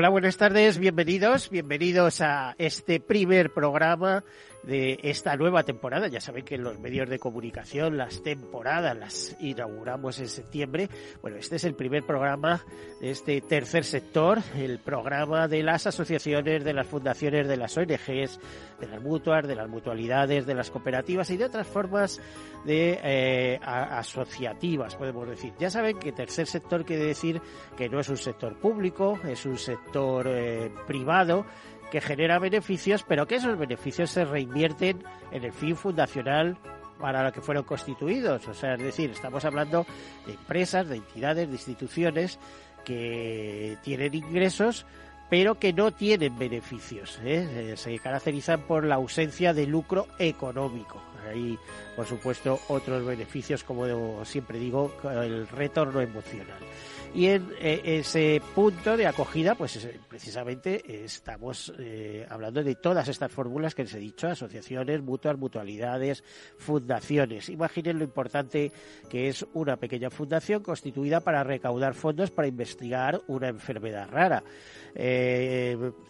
Hola, buenas tardes, bienvenidos, bienvenidos a este primer programa de esta nueva temporada. Ya saben que en los medios de comunicación las temporadas las inauguramos en septiembre. Bueno, este es el primer programa de este tercer sector, el programa de las asociaciones, de las fundaciones, de las ONGs, de las mutuas, de las mutualidades, de las cooperativas y de otras formas de eh, asociativas, podemos decir. Ya saben que tercer sector quiere decir que no es un sector público, es un sector eh, privado que genera beneficios, pero que esos beneficios se reinvierten en el fin fundacional para lo que fueron constituidos. O sea, es decir, estamos hablando de empresas, de entidades, de instituciones que tienen ingresos pero que no tienen beneficios. ¿eh? Eh, se caracterizan por la ausencia de lucro económico. Hay, por supuesto, otros beneficios, como siempre digo, el retorno emocional. Y en eh, ese punto de acogida, pues precisamente estamos hablando de todas estas fórmulas que les he dicho, asociaciones, mutuas, mutualidades, fundaciones. Imaginen lo importante que es una pequeña fundación constituida para recaudar fondos para investigar una enfermedad rara.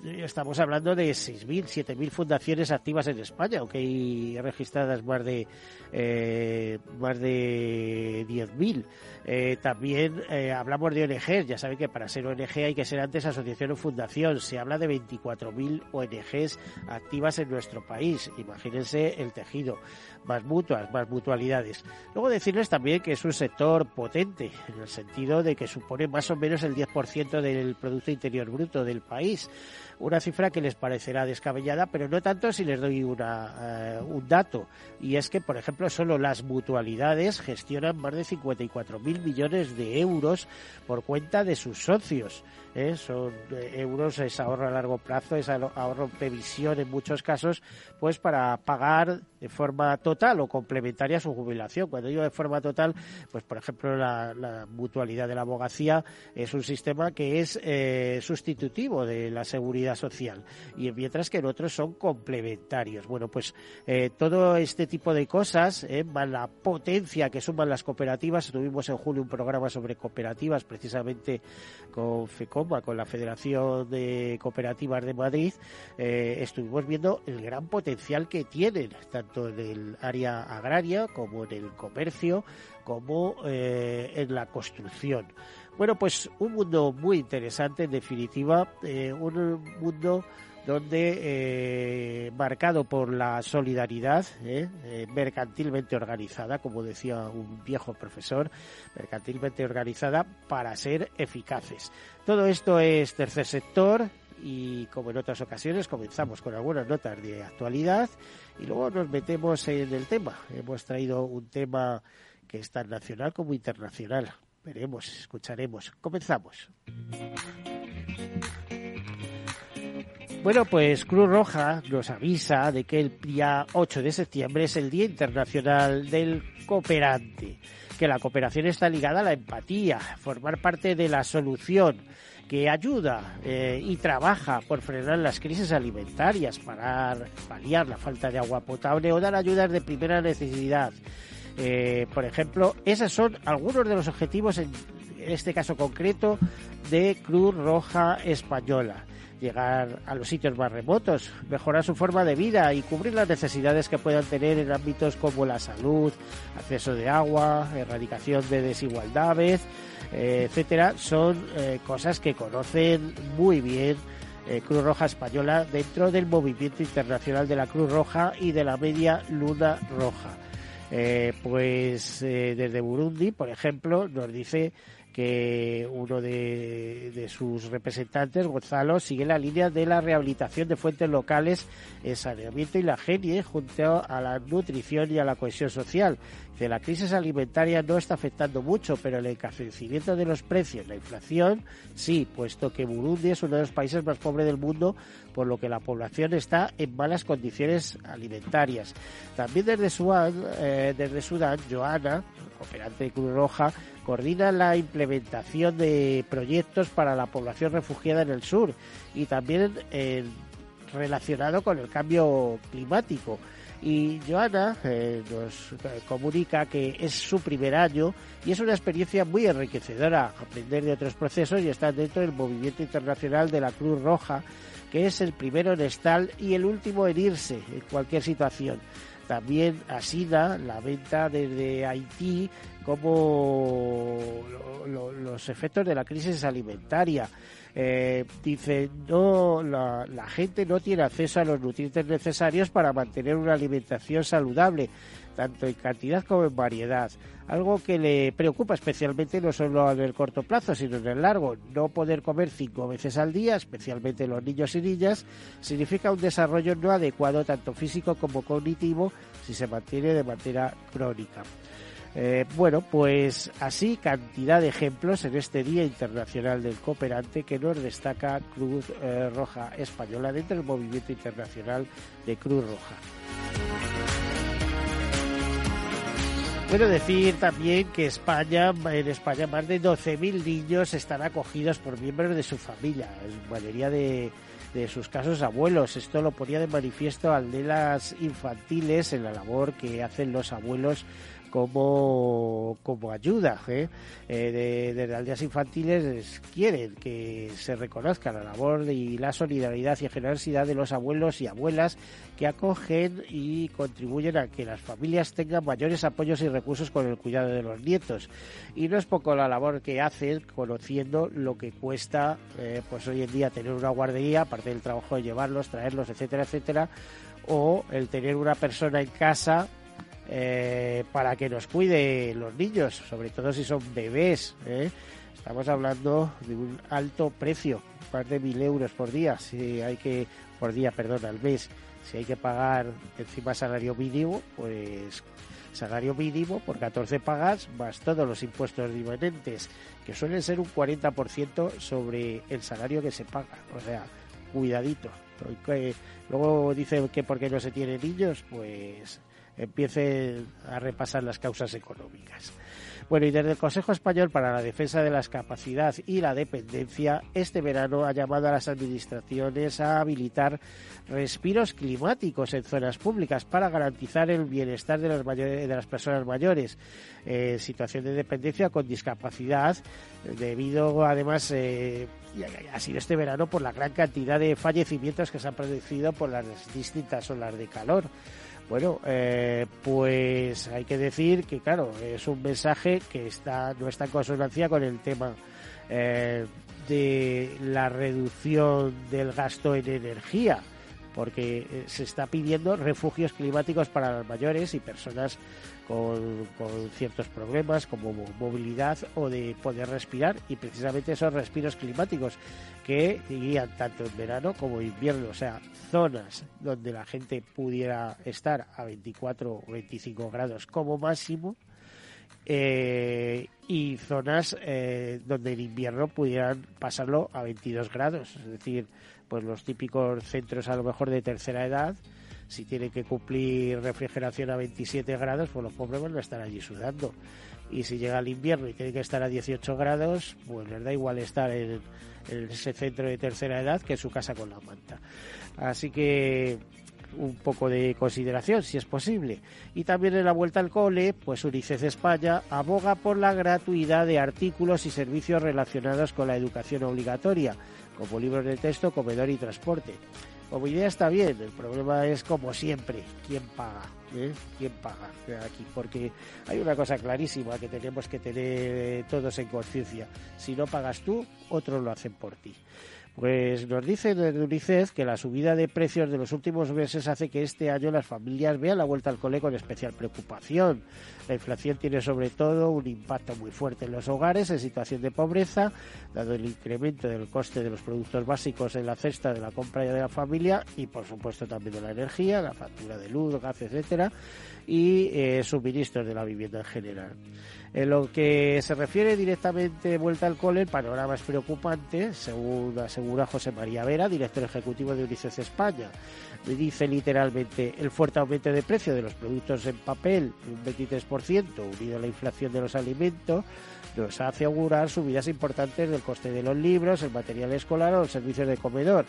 Estamos hablando de 6.000, 7.000 fundaciones activas en España, aunque hay registradas más de, eh, más de 10.000. Eh, también eh, hablamos de ONGs, ya saben que para ser ONG hay que ser antes asociación o fundación. Se habla de 24.000 ONGs activas en nuestro país. Imagínense el tejido más mutuas, más mutualidades. Luego decirles también que es un sector potente, en el sentido de que supone más o menos el 10% del Producto Interior Bruto del país. Una cifra que les parecerá descabellada, pero no tanto si les doy una, eh, un dato. Y es que, por ejemplo, solo las mutualidades gestionan más de 54.000 millones de euros por cuenta de sus socios. ¿Eh? son eh, euros, es ahorro a largo plazo, es ahorro previsión en muchos casos, pues para pagar de forma total o complementaria su jubilación. Cuando digo de forma total, pues por ejemplo la, mutualidad de la abogacía es un sistema que es eh, sustitutivo de la seguridad social y mientras que en otros son complementarios. Bueno, pues todo este tipo de cosas, más la potencia que suman las cooperativas, tuvimos en julio un programa sobre cooperativas precisamente con FECO con la Federación de Cooperativas de Madrid, eh, estuvimos viendo el gran potencial que tienen, tanto en el área agraria como en el comercio, como eh, en la construcción. Bueno, pues un mundo muy interesante, en definitiva, eh, un mundo donde eh, marcado por la solidaridad eh, eh, mercantilmente organizada, como decía un viejo profesor, mercantilmente organizada para ser eficaces. Todo esto es tercer sector y como en otras ocasiones comenzamos con algunas notas de actualidad y luego nos metemos en el tema. Hemos traído un tema que es tan nacional como internacional. Veremos, escucharemos. Comenzamos. Bueno, pues Cruz Roja nos avisa de que el día 8 de septiembre es el Día Internacional del Cooperante, que la cooperación está ligada a la empatía, formar parte de la solución, que ayuda eh, y trabaja por frenar las crisis alimentarias, para paliar la falta de agua potable o dar ayudas de primera necesidad. Eh, por ejemplo, esos son algunos de los objetivos en este caso concreto de Cruz Roja Española llegar a los sitios más remotos, mejorar su forma de vida y cubrir las necesidades que puedan tener en ámbitos como la salud, acceso de agua, erradicación de desigualdades, eh, etcétera, son eh, cosas que conocen muy bien eh, Cruz Roja Española dentro del movimiento internacional de la Cruz Roja y de la Media Luna Roja. pues desde Burundi, por ejemplo, nos dice que uno de, sus representantes, Gonzalo, sigue la línea de la rehabilitación de fuentes locales en saneamiento y la genie junto a la nutrición y a la cohesión social. Que la crisis alimentaria no está afectando mucho, pero el encarecimiento de los precios, la inflación, sí, puesto que Burundi es uno de los países más pobres del mundo, por lo que la población está en malas condiciones alimentarias. También desde Sudán, eh, desde Sudán Joana, operante de Cruz Roja, coordina la implementación de proyectos para la población refugiada en el sur y también eh, relacionado con el cambio climático. Y Joana eh, nos comunica que es su primer año y es una experiencia muy enriquecedora aprender de otros procesos y estar dentro del movimiento internacional de la Cruz Roja, que es el primero en estar y el último en irse en cualquier situación. También asina la venta desde Haití como los efectos de la crisis alimentaria. Eh, dice, no, la, la, gente no tiene acceso a los nutrientes necesarios para mantener una alimentación saludable, tanto en cantidad como en variedad. Algo que le preocupa especialmente no solo en el corto plazo, sino en el largo. No poder comer cinco veces al día, especialmente los niños y niñas, significa un desarrollo no adecuado tanto físico como cognitivo si se mantiene de manera crónica. Eh, bueno, pues así cantidad de ejemplos en este Día Internacional del Cooperante que nos destaca Cruz eh, Roja Española dentro del movimiento internacional de Cruz Roja. Bueno, decir también que España, en España más de 12.000 niños están acogidos por miembros de su familia, en mayoría de, de sus casos abuelos. Esto lo ponía de manifiesto aldelas infantiles en la labor que hacen los abuelos como, como ayuda. ¿eh? Eh, de, aldeas infantiles quieren que se reconozca la labor y la solidaridad y generosidad de los abuelos y abuelas que acogen y contribuyen a que las familias tengan mayores apoyos y recursos con el cuidado de los nietos. Y no es poco la labor que hacen conociendo lo que cuesta eh, pues hoy en día tener una guardería, aparte del trabajo de llevarlos, traerlos, etcétera, etcétera, o el tener una persona en casa eh, para que nos cuide los niños, sobre todo si son bebés. ¿eh? Estamos hablando de un alto precio, más de mil euros por día, si hay que, por día, perdón, al mes. Si hay que pagar encima salario mínimo, pues salario mínimo por 14 pagas más todos los impuestos diferentes, que suelen ser un 40% sobre el salario que se paga. O sea, cuidadito. Luego dice que porque no se tiene niños, pues empiece a repasar las causas económicas. Bueno, y desde el Consejo Español para la Defensa de la Capacidad y la Dependencia, este verano ha llamado a las administraciones a habilitar respiros climáticos en zonas públicas para garantizar el bienestar de las, de las personas mayores en situación de dependencia con discapacidad, debido además eh, ha sido este verano por la gran cantidad de fallecimientos que se han producido por las distintas olas de calor. Bueno, eh, pues hay que decir que, claro, es un mensaje que está no está en consonancia con el tema eh, de la reducción del gasto en energía, porque eh, se está pidiendo refugios climáticos para los mayores y personas con, ciertos problemas como movilidad o de poder respirar y precisamente esos respiros climáticos que irían tanto en verano como en invierno, o sea, zonas donde la gente pudiera estar a 24 o 25 grados como máximo eh, y zonas eh, donde en invierno pudieran pasarlo a 22 grados, es decir, pues los típicos centros a lo mejor de tercera edad si tiene que cumplir refrigeración a 27 grados, pues los pobres van a estar allí sudando. Y si llega el invierno y tiene que estar a 18 grados, pues les da igual estar en, ese centro de tercera edad que en su casa con la manta. Así que un poco de consideración, si es posible. Y también en la vuelta al cole, pues UNICEF España aboga por la gratuidad de artículos y servicios relacionados con la educación obligatoria, como libros de texto, comedor y transporte. Como idea está bien, el problema es como siempre, ¿quién paga? ¿Eh? ¿Quién paga aquí? Porque hay una cosa clarísima que tenemos que tener todos en conciencia. Si no pagas tú, otros lo hacen por ti. Pues nos dice desde UNICEF que la subida de precios de los últimos meses hace que este año las familias vean la vuelta al cole con especial preocupación. La inflación tiene sobre todo un impacto muy fuerte en los hogares en situación de pobreza, dado el incremento del coste de los productos básicos en la cesta de la compra de la familia y por supuesto también de la energía, la factura de luz, gas, etcétera, y eh, suministros de la vivienda en general. En lo que se refiere directamente vuelta al cole, el panorama es preocupante, según asegura José María Vera, director ejecutivo de UNICEF España. Dice literalmente el fuerte aumento de precio de los productos en papel, un 23%, unido a la inflación de los alimentos, nos hace augurar subidas importantes del coste de los libros, el material escolar o los servicios de comedor.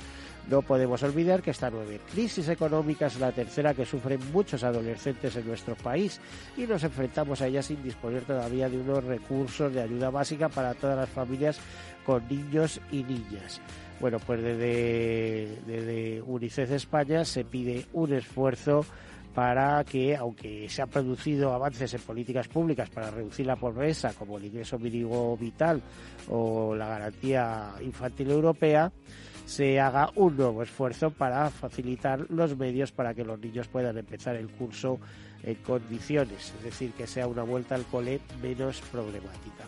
No podemos olvidar que esta nueva crisis económica es la tercera que sufren muchos adolescentes en nuestro país y nos enfrentamos a ella sin disponer todavía de unos recursos de ayuda básica para todas las familias con niños y niñas. Bueno, pues desde, desde UNICEF España se pide un esfuerzo para que, aunque se han producido avances en políticas públicas para reducir la pobreza, como el ingreso mínimo vital o la garantía infantil europea, se haga un nuevo esfuerzo para facilitar los medios para que los niños puedan empezar el curso en condiciones, es decir, que sea una vuelta al cole menos problemática.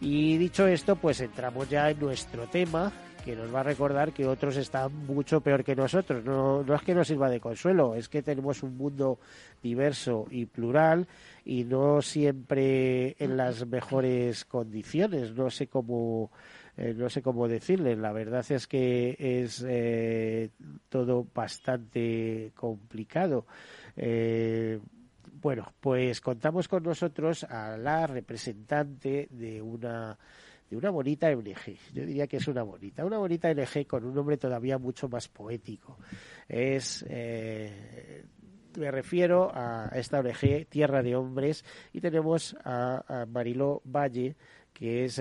Y dicho esto, pues entramos ya en nuestro tema, que nos va a recordar que otros están mucho peor que nosotros. No, no es que nos sirva de consuelo, es que tenemos un mundo diverso y plural y no siempre en las mejores condiciones. No sé cómo, eh, no sé cómo decirle. La verdad es que es eh, todo bastante complicado. Eh, bueno, pues contamos con nosotros a la representante de una de una bonita ONG. Yo diría que es una bonita, una bonita ONG con un nombre todavía mucho más poético. Es eh, me refiero a esta ONG Tierra de Hombres y tenemos a, Mariló Valle que es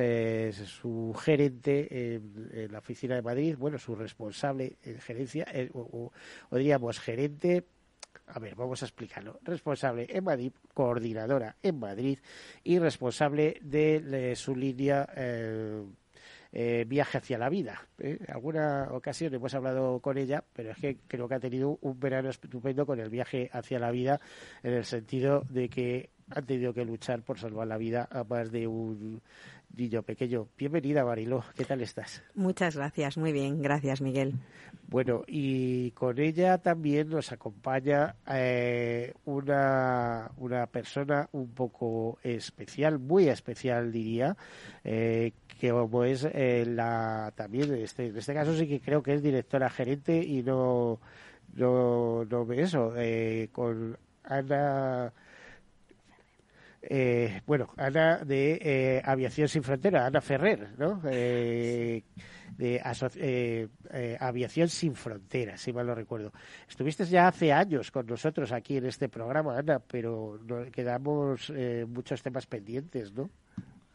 su gerente en, la oficina de Madrid, bueno, su responsable en gerencia, eh, o, diríamos gerente a ver, vamos a explicarlo. Responsable en Madrid, coordinadora en Madrid y responsable de, su línea eh, eh, Viaje hacia la vida. En ¿eh? alguna ocasión hemos hablado con ella, pero es que creo que ha tenido un verano estupendo con el viaje hacia la vida, en el sentido de que han tenido que luchar por salvar la vida a más de un niño pequeño. Bienvenida, Mariló. ¿Qué tal estás? Muchas gracias. Muy bien. Gracias, Miguel. Bueno, y con ella también nos acompaña eh, una, una persona un poco especial, muy especial diría, eh, que como es eh, la también en este, en este caso sí que creo que es directora gerente y no no, no eso con Ana eh, bueno, Ana de eh, Aviación Sin Frontera, Ana Ferrer, ¿no? Eh, de Aviación Sin Fronteras, si mal no recuerdo. Estuviste ya hace años con nosotros aquí en este programa, Ana, pero quedamos muchos temas pendientes, ¿no?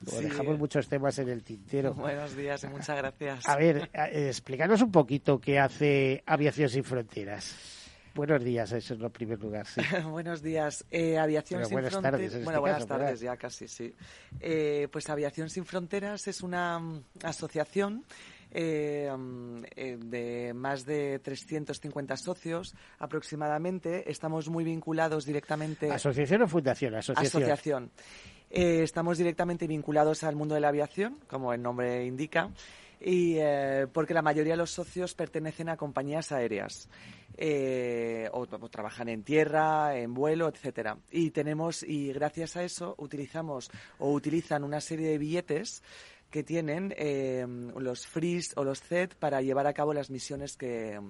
dejamos muchos temas en el tintero. Buenos días y muchas gracias. A ver, explícanos un poquito qué hace Aviación Sin Fronteras. Buenos días, eso es lo primer lugar, sí. buenos días. Eh, Aviación Sin buenas Fronteras. Tardes, bueno, buenas tardes, ya casi, sí. Eh, pues Aviación Sin Fronteras es una mm, asociación eh, mm, de más de 350 socios aproximadamente. Estamos muy vinculados directamente. ¿Asociación o fundación? Asociación. Asociación. estamos directamente vinculados al mundo de la aviación, como el nombre indica y porque la mayoría de los socios pertenecen a compañías aéreas eh, o, trabajan en tierra, en vuelo, etcétera. Y tenemos y gracias a eso utilizamos o utilizan una serie de billetes que tienen eh, los FRIS o los CED para llevar a cabo las misiones que,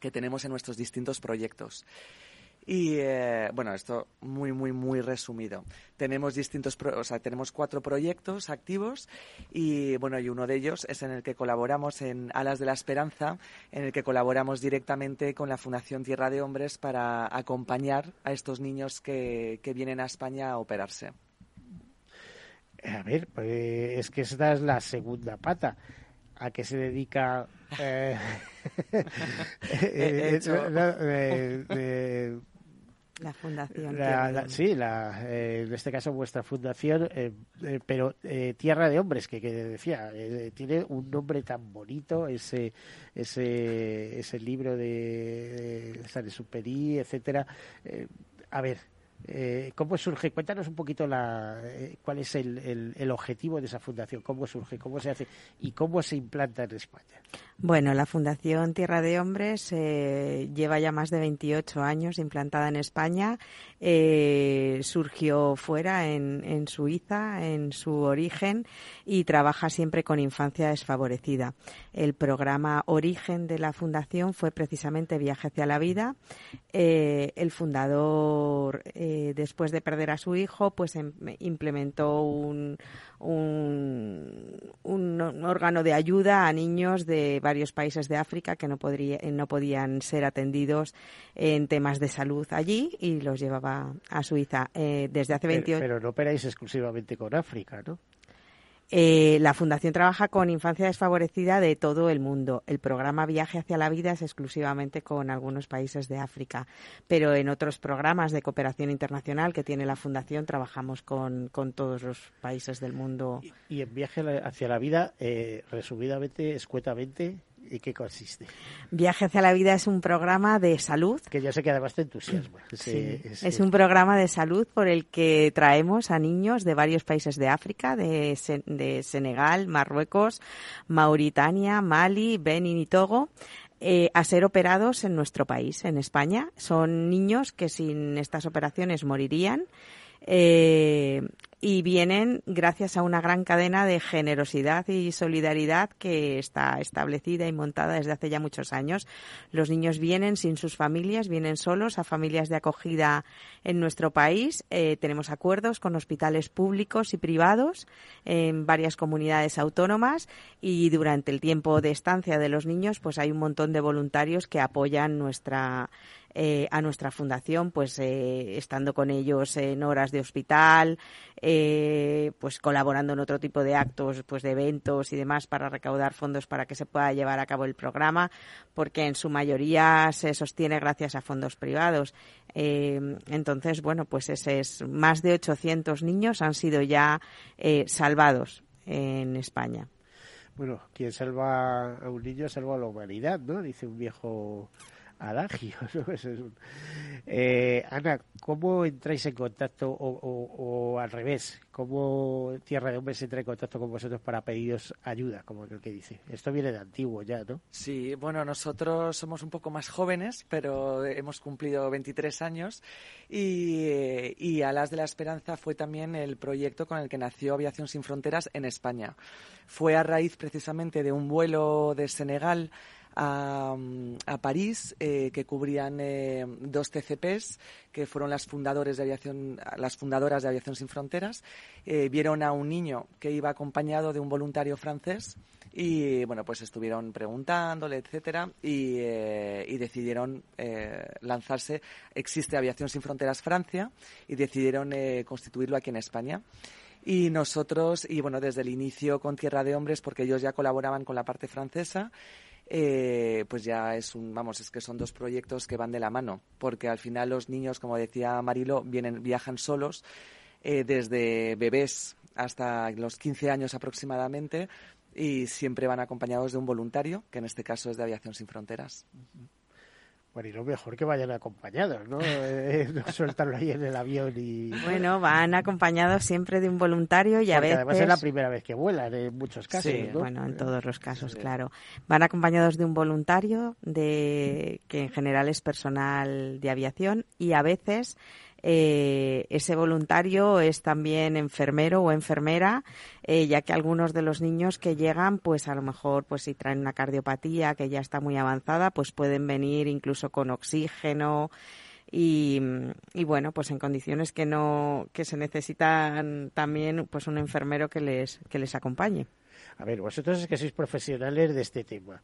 que tenemos en nuestros distintos proyectos. Y eh, bueno, esto muy, muy, muy resumido. Tenemos distintos, o sea, tenemos cuatro proyectos activos y bueno, y uno de ellos es en el que colaboramos en Alas de la Esperanza, en el que colaboramos directamente con la Fundación Tierra de Hombres para acompañar a estos niños que, que vienen a España a operarse. A ver, pues es que esta es la segunda pata. ¿A qué se dedica? Eh, eh, eh, la fundación. sí, la, en este caso vuestra fundación, pero Tierra de Hombres, que, que decía, tiene un nombre tan bonito, ese ese, ese libro de, de San Superi, etcétera. a ver, eh, ¿Cómo surge? Cuéntanos un poquito la, eh, cuál es el, objetivo de esa fundación, cómo surge, cómo se hace y cómo se implanta en España. Bueno, la Fundación Tierra de Hombres eh, lleva ya más de 28 años implantada en España. Surgió fuera en, Suiza, en su origen, y trabaja siempre con infancia desfavorecida. El programa origen de la fundación fue precisamente Viaje hacia la Vida. el fundador eh, después de perder a su hijo, pues em, implementó un, órgano de ayuda a niños de varios países de África que no, no podían ser atendidos en temas de salud allí y los llevaba a Suiza eh, desde hace 28 Pero, pero no operáis exclusivamente con África, ¿no? Eh, la Fundación trabaja con infancia desfavorecida de todo el mundo. El programa Viaje hacia la Vida es exclusivamente con algunos países de África, pero en otros programas de cooperación internacional que tiene la Fundación trabajamos con, todos los países del mundo. Y, en Viaje hacia la Vida, eh, resumidamente, escuetamente, ¿Y qué consiste? Viaje hacia la vida es un programa de salud. Que ya sé que además te entusiasma. Sí, es, un programa de salud por el que traemos a niños de varios países de África, de, de Senegal, Marruecos, Mauritania, Mali, Benin y Togo. Eh, a ser operados en nuestro país, en España. Son niños que sin estas operaciones morirían. Eh, y vienen gracias a una gran cadena de generosidad y solidaridad que está establecida y montada desde hace ya muchos años. Los niños vienen sin sus familias, vienen solos a familias de acogida en nuestro país. Eh, tenemos acuerdos con hospitales públicos y privados en varias comunidades autónomas y durante el tiempo de estancia de los niños pues hay un montón de voluntarios que apoyan nuestra eh, a nuestra fundación, pues eh, estando con ellos en horas de hospital, eh, pues colaborando en otro tipo de actos, pues de eventos y demás para recaudar fondos para que se pueda llevar a cabo el programa, porque en su mayoría se sostiene gracias a fondos privados. entonces, bueno, pues ese es más de 800 niños han sido ya salvados en España. Bueno, quien salva a un niño salva a la humanidad, ¿no? Dice un viejo adagio. Eh, Ana, ¿cómo entráis en contacto o, al revés? ¿Cómo Tierra de Hombres entra en contacto con vosotros para pediros ayuda, como el que dice? Esto viene de antiguo ya, ¿no? Sí, bueno, nosotros somos un poco más jóvenes, pero hemos cumplido 23 años y, y Alas de la Esperanza fue también el proyecto con el que nació Aviación Sin Fronteras en España. Fue a raíz precisamente de un vuelo de Senegal a, París, eh, que cubrían eh, dos TCPs, que fueron las, fundadores de aviación, las fundadoras de Aviación Sin Fronteras. Eh, vieron a un niño que iba acompañado de un voluntario francés y bueno pues estuvieron preguntándole etcétera y, y decidieron lanzarse existe aviación sin fronteras Francia y decidieron constituirlo aquí en España y nosotros y bueno desde el inicio con Tierra de Hombres porque ellos ya colaboraban con la parte francesa eh, pues ya es un, vamos, es que son dos proyectos que van de la mano, porque al final los niños, como decía Marilo, vienen, viajan solos eh, desde bebés hasta los 15 años aproximadamente y siempre van acompañados de un voluntario, que en este caso es de Aviación Sin Fronteras. Bueno, y lo mejor que vayan acompañados, ¿no? Eh, no sueltarlo ahí en el avión y... Bueno, van acompañados siempre de un voluntario y a veces... además es la primera vez que vuelan en muchos casos, sí, bueno, en todos los casos, claro. Van acompañados de un voluntario de que en general es personal de aviación y a veces eh, ese voluntario es también enfermero o enfermera, eh, ya que algunos de los niños que llegan, pues a lo mejor, pues si traen una cardiopatía que ya está muy avanzada, pues pueden venir incluso con oxígeno y, y, bueno, pues en condiciones que no que se necesitan también pues un enfermero que les que les acompañe. A ver, vosotros es que sois profesionales de este tema.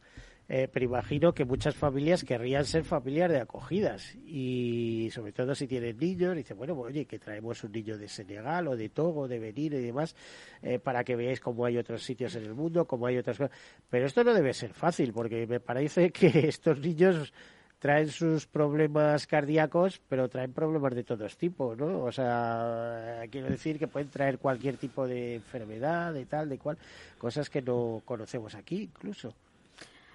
Eh, pero imagino que muchas familias querrían ser familias de acogidas y sobre todo si tienen niños, dicen, bueno, oye, que traemos un niño de Senegal o de Togo, de Benín y demás, eh, para que veáis cómo hay otros sitios en el mundo, cómo hay otras cosas. Pero esto no debe ser fácil, porque me parece que estos niños traen sus problemas cardíacos, pero traen problemas de todos tipos, ¿no? O sea, quiero decir que pueden traer cualquier tipo de enfermedad, de tal, de cual, cosas que no conocemos aquí incluso.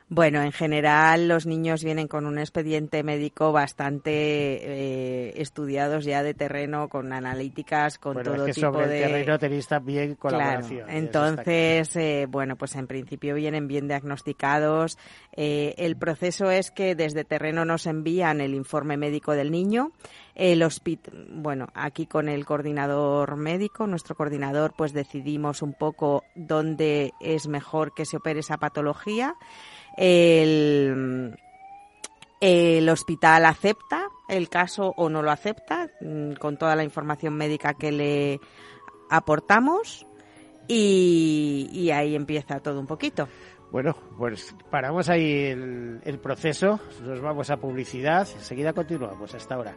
Bueno, en general los niños vienen con un expediente médico bastante eh, estudiados ya de terreno, con analíticas, con todo es que tipo sobre de. El terreno tenéis también colaboración. Claro, entonces, eh, bueno, pues en principio vienen bien diagnosticados. Eh, el proceso es que desde terreno nos envían el informe médico del niño. El hospital, bueno, aquí con el coordinador médico, nuestro coordinador, pues decidimos un poco dónde es mejor que se opere esa patología. El, el hospital acepta el caso o no lo acepta mm, con toda la información médica que le aportamos y, y ahí empieza todo un poquito. Bueno, pues paramos ahí el, el proceso, nos vamos a publicidad, enseguida continuamos. Hasta ahora.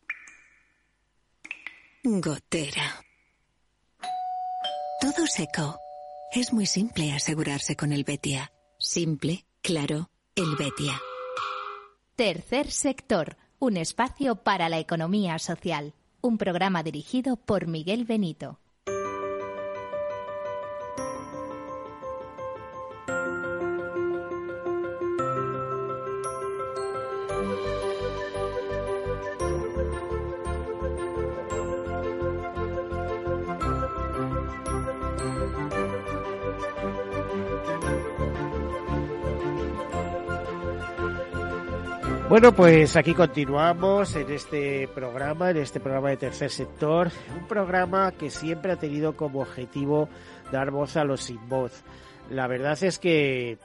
Gotera. Todo seco. Es muy simple asegurarse con el Betia. Simple, claro, el Betia. Tercer sector, un espacio para la economía social. Un programa dirigido por Miguel Benito. Bueno, pues aquí continuamos en este programa, en este programa de tercer sector, un programa que siempre ha tenido como objetivo dar voz a los sin voz. La verdad es que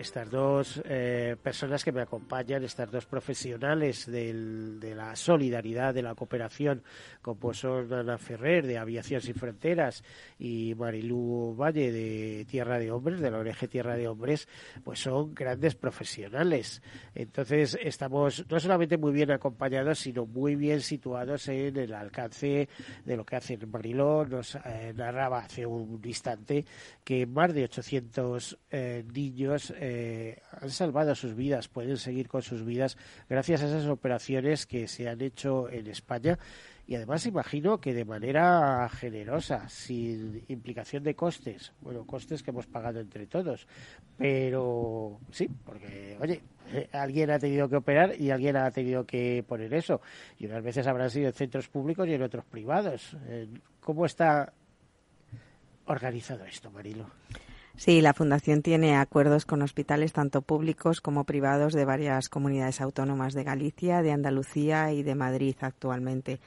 estas dos eh, personas que me acompañan, estas dos profesionales del, de la solidaridad, de la cooperación, como son Ana Ferrer de Aviación Sin Fronteras y Marilú Valle de Tierra de Hombres, de la ONG Tierra de Hombres, pues son grandes profesionales. Entonces estamos no solamente muy bien acompañados, sino muy bien situados en el alcance de lo que hace Mariló. Nos eh, narraba hace un instante que más de 800 eh, niños eh, han salvado sus vidas, pueden seguir con sus vidas gracias a esas operaciones que se han hecho en España y además imagino que de manera generosa, sin implicación de costes, bueno, costes que hemos pagado entre todos, pero sí, porque, oye, eh, alguien ha tenido que operar y alguien ha tenido que poner eso, y unas veces habrán sido en centros públicos y en otros privados. Eh, ¿Cómo está organizado esto, Marilo? Sí, la Fundación tiene acuerdos con hospitales tanto públicos como privados de varias comunidades autónomas de Galicia, de Andalucía y de Madrid actualmente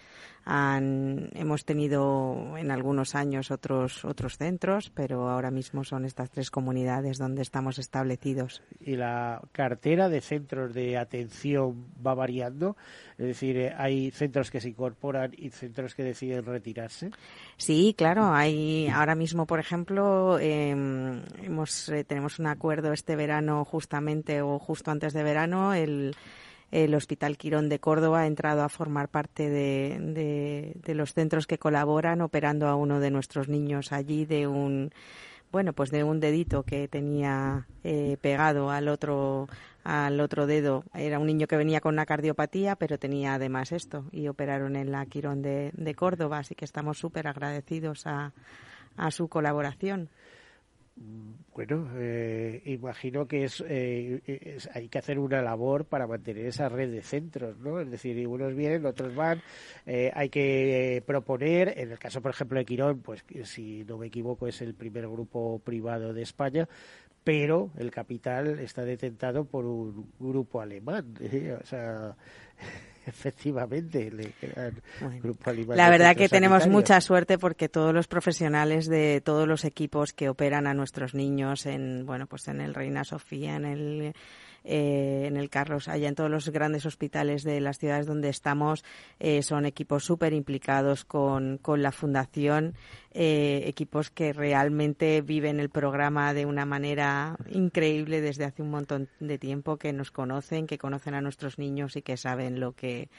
hemos tenido en algunos años otros otros centros, pero ahora mismo son estas tres comunidades donde estamos establecidos. Y la cartera de centros de atención va variando, es decir, eh, hay centros que se incorporan y centros que deciden retirarse. Sí, claro, hay ahora mismo, por ejemplo, em, hemos eh, tenemos un acuerdo este verano justamente o justo antes de verano el el Hospital Quirón de Córdoba ha entrado a formar parte de, los centros que colaboran operando a uno de nuestros niños allí de un bueno pues de un dedito que tenía eh, pegado al otro al otro dedo. Era un niño que venía con una cardiopatía pero tenía además esto y operaron en la Quirón de, Córdoba. Así que estamos súper agradecidos a, a su colaboración bueno, eh, imagino que eh, es, hay que hacer una labor para mantener esa red de centros, ¿no? Es decir, unos vienen, otros van, eh, hay que proponer, en el caso, por ejemplo, de Quirón, pues si no me equivoco es el primer grupo privado de España, pero el capital está detentado por un grupo alemán, o sea efectivamente La verdad que tenemos mucha suerte porque todos los profesionales de todos los equipos que operan a nuestros niños en bueno pues en el Reina Sofía, en el eh, en el Carlos, allá en todos los grandes hospitales de las ciudades donde estamos, eh, son equipos súper implicados con, con la fundación eh, equipos que realmente viven el programa de una manera increíble desde hace un montón de tiempo, que nos conocen, que conocen a nuestros niños y que saben lo que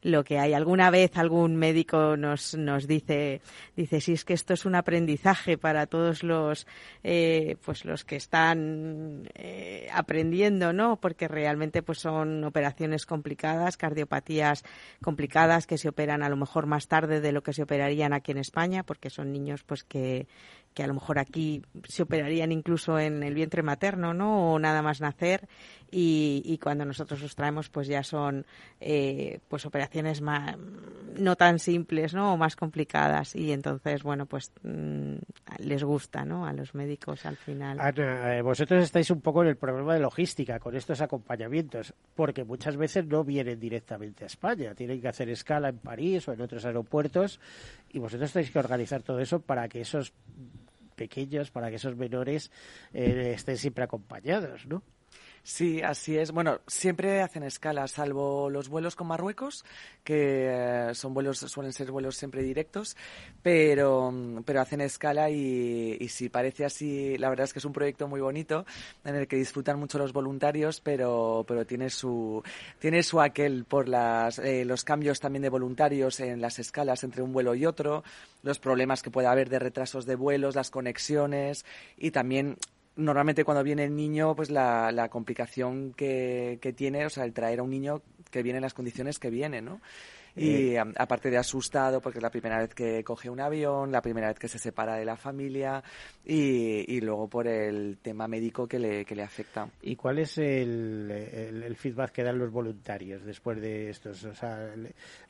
lo que hay. Alguna vez algún médico nos, nos dice, dice, si es que esto es un aprendizaje para todos los, eh, pues los que están aprendiendo, ¿no? Porque realmente pues son operaciones complicadas, cardiopatías complicadas que se operan a lo mejor más tarde de lo que se operarían aquí en España, porque son niños pues que, que a lo mejor aquí se operarían incluso en el vientre materno, ¿no? O nada más nacer y, cuando nosotros los traemos pues ya son eh, pues operaciones más, no tan simples, ¿no? O más complicadas y entonces, bueno, pues mm, les gusta, ¿no? A los médicos al final. Ana, eh, vosotros estáis un poco en el problema de logística con estos acompañamientos porque muchas veces no vienen directamente a España, tienen que hacer escala en París o en otros aeropuertos y vosotros tenéis que organizar todo eso para que esos pequeños, para que esos menores eh, estén siempre acompañados, ¿no? Sí, así es. Bueno, siempre hacen escala, salvo los vuelos con Marruecos, que eh, son vuelos, suelen ser vuelos siempre directos, pero, pero hacen escala y, y parece así. La verdad es que es un proyecto muy bonito en el que disfrutan mucho los voluntarios, pero, pero tiene su, tiene su aquel por las, eh, los cambios también de voluntarios en las escalas entre un vuelo y otro, los problemas que puede haber de retrasos de vuelos, las conexiones y también normalmente cuando viene el niño, pues la, la complicación que, que, tiene, o sea, el traer a un niño que viene en las condiciones que viene, ¿no? Y eh. aparte de asustado, porque es la primera vez que coge un avión, la primera vez que se separa de la familia y, y luego por el tema médico que le, que le afecta. ¿Y cuál es el, el, feedback que dan los voluntarios después de estos? O sea,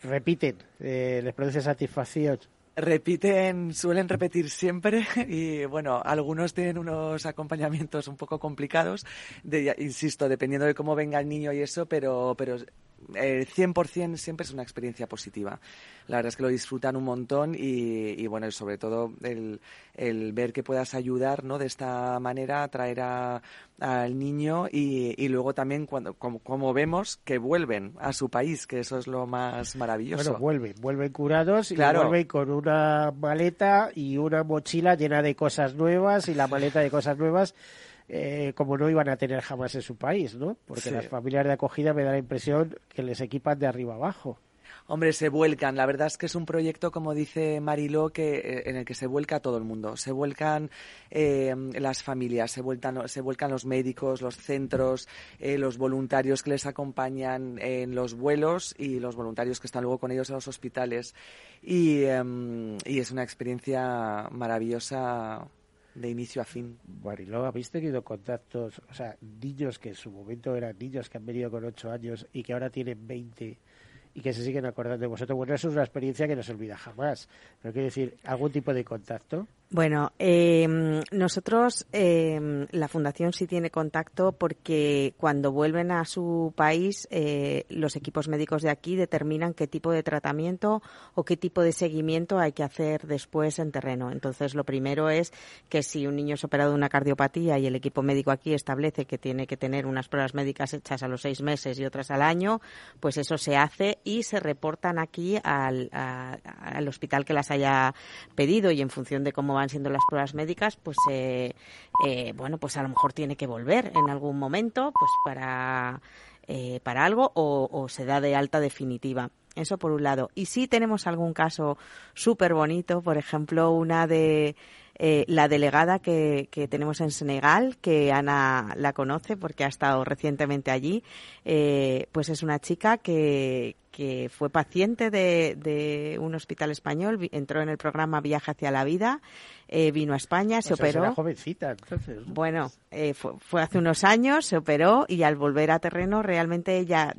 repiten, eh, les produce satisfacción repiten, suelen repetir siempre y bueno, algunos tienen unos acompañamientos un poco complicados, de, insisto, dependiendo de cómo venga el niño y eso, pero, pero el 100% siempre es una experiencia positiva. La verdad es que lo disfrutan un montón y, y bueno, sobre todo el, el, ver que puedas ayudar ¿no? de esta manera, atraer al niño y, y, luego también cuando, como, vemos que vuelven a su país, que eso es lo más maravilloso. Bueno, vuelven, vuelven curados y vuelven con una maleta y una mochila llena de cosas nuevas y la maleta de cosas nuevas eh, como no iban a tener jamás en su país, ¿no? Porque las familias de acogida me da la impresión que les equipan de arriba abajo. Hombre, se vuelcan. La verdad es que es un proyecto, como dice Mariló, que, eh, en el que se vuelca todo el mundo. Se vuelcan eh, las familias, se, vuelcan, se vuelcan los médicos, los centros, los voluntarios que les acompañan en los vuelos y los voluntarios que están luego con ellos en los hospitales. Y, em, y es una experiencia maravillosa de inicio a fin. Mariló, ¿habéis tenido contactos, o sea, niños que en su momento eran niños que han venido con 8 años y que ahora tienen 20 y que se siguen acordando de vosotros? Bueno, eso es una experiencia que no se olvida jamás. Pero quiero decir, ¿algún tipo de contacto? Bueno, eh, nosotros, eh, la Fundación sí tiene contacto porque cuando vuelven a su país, eh, los equipos médicos de aquí determinan qué tipo de tratamiento o qué tipo de seguimiento hay que hacer después en terreno. Entonces, lo primero es que si un niño es operado de una cardiopatía y el equipo médico aquí establece que tiene que tener unas pruebas médicas hechas a los seis meses y otras al año, pues eso se hace y se reportan aquí al, al hospital que las haya pedido y en función de cómo van siendo las pruebas médicas, pues eh, eh, bueno, pues a lo mejor tiene que volver en algún momento, pues para eh, para algo o, o se da de alta definitiva. Eso por un lado. Y sí tenemos algún caso súper bonito, por ejemplo, una de eh, la delegada que, que tenemos en Senegal, que Ana la conoce porque ha estado recientemente allí, eh, pues es una chica que, que fue paciente de, de un hospital español, entró en el programa Viaje hacia la Vida, eh, vino a España, se O sea, será operó. jovencita, entonces. ¿no? Bueno, eh, fue, fue hace unos años, se operó y al volver a terreno realmente ella